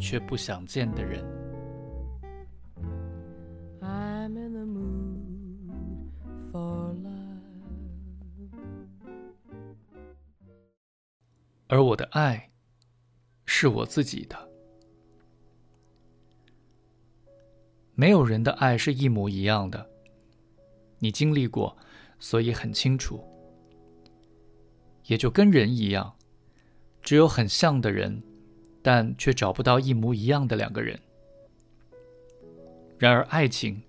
却不想见的人，而我的爱是我自己的。没有人的爱是一模一样的，你经历过，所以很清楚。也就跟人一样，只有很像的人。但却找不到一模一样的两个人。然而，爱情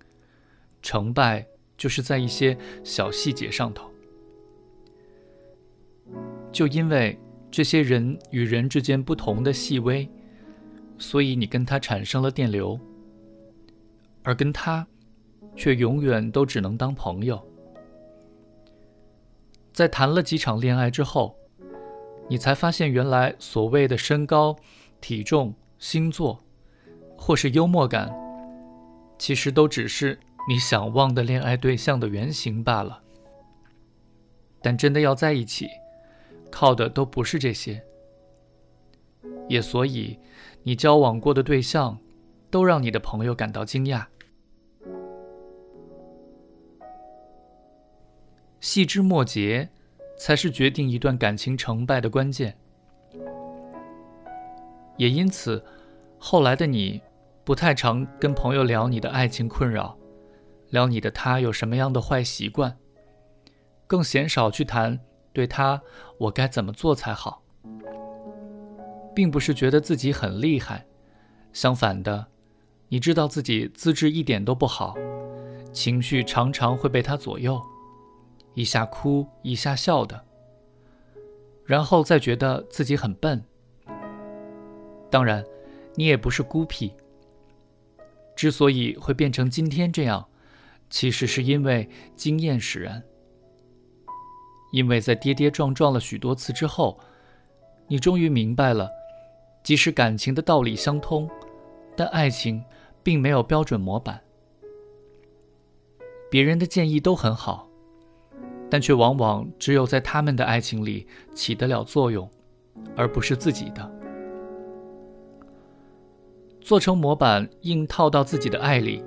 成败就是在一些小细节上头。就因为这些人与人之间不同的细微，所以你跟他产生了电流，而跟他却永远都只能当朋友。在谈了几场恋爱之后，你才发现，原来所谓的身高。体重、星座，或是幽默感，其实都只是你想望的恋爱对象的原型罢了。但真的要在一起，靠的都不是这些。也所以，你交往过的对象，都让你的朋友感到惊讶。细枝末节，才是决定一段感情成败的关键。也因此，后来的你不太常跟朋友聊你的爱情困扰，聊你的他有什么样的坏习惯，更鲜少去谈对他我该怎么做才好。并不是觉得自己很厉害，相反的，你知道自己资质一点都不好，情绪常常会被他左右，一下哭一下笑的，然后再觉得自己很笨。当然，你也不是孤僻。之所以会变成今天这样，其实是因为经验使然。因为在跌跌撞撞了许多次之后，你终于明白了，即使感情的道理相通，但爱情并没有标准模板。别人的建议都很好，但却往往只有在他们的爱情里起得了作用，而不是自己的。做成模板硬套到自己的爱里，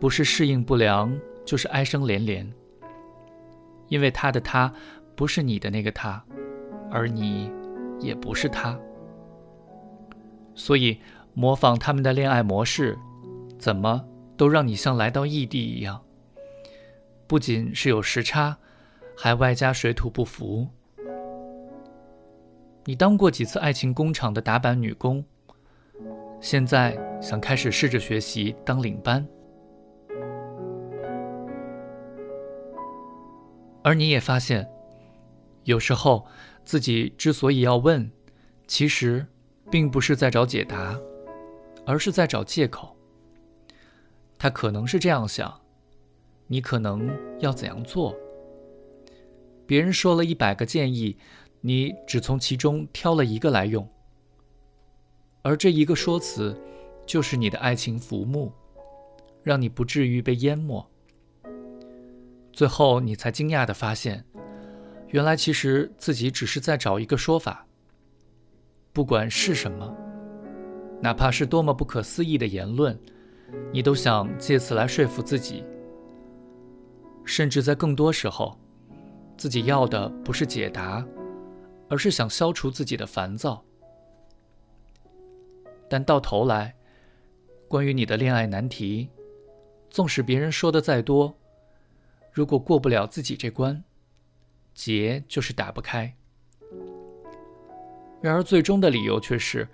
不是适应不良，就是哀声连连。因为他的他不是你的那个他，而你也不是他，所以模仿他们的恋爱模式，怎么都让你像来到异地一样。不仅是有时差，还外加水土不服。你当过几次爱情工厂的打板女工？现在想开始试着学习当领班，而你也发现，有时候自己之所以要问，其实并不是在找解答，而是在找借口。他可能是这样想，你可能要怎样做？别人说了一百个建议，你只从其中挑了一个来用。而这一个说辞，就是你的爱情浮木，让你不至于被淹没。最后，你才惊讶地发现，原来其实自己只是在找一个说法。不管是什么，哪怕是多么不可思议的言论，你都想借此来说服自己。甚至在更多时候，自己要的不是解答，而是想消除自己的烦躁。但到头来，关于你的恋爱难题，纵使别人说的再多，如果过不了自己这关，结就是打不开。然而最终的理由却是，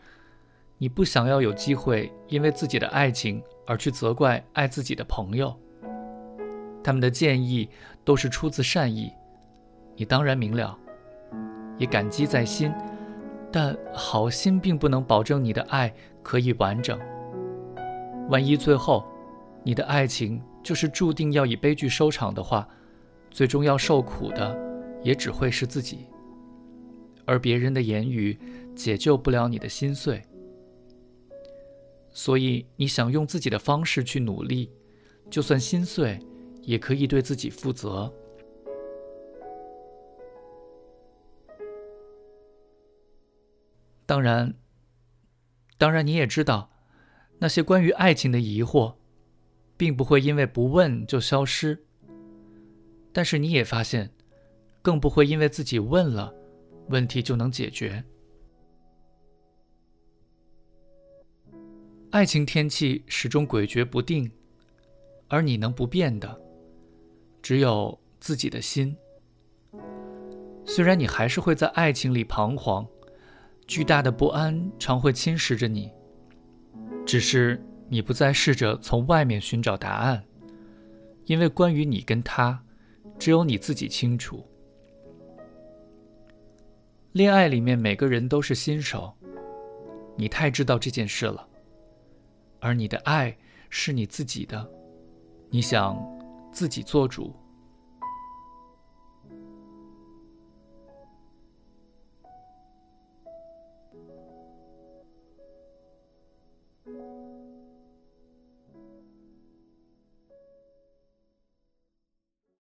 你不想要有机会因为自己的爱情而去责怪爱自己的朋友。他们的建议都是出自善意，你当然明了，也感激在心。但好心并不能保证你的爱可以完整。万一最后你的爱情就是注定要以悲剧收场的话，最终要受苦的也只会是自己，而别人的言语解救不了你的心碎。所以，你想用自己的方式去努力，就算心碎，也可以对自己负责。当然，当然，你也知道，那些关于爱情的疑惑，并不会因为不问就消失。但是，你也发现，更不会因为自己问了，问题就能解决。爱情天气始终诡谲不定，而你能不变的，只有自己的心。虽然你还是会在爱情里彷徨，巨大的不安常会侵蚀着你，只是你不再试着从外面寻找答案，因为关于你跟他，只有你自己清楚。恋爱里面每个人都是新手，你太知道这件事了。而你的爱是你自己的，你想自己做主。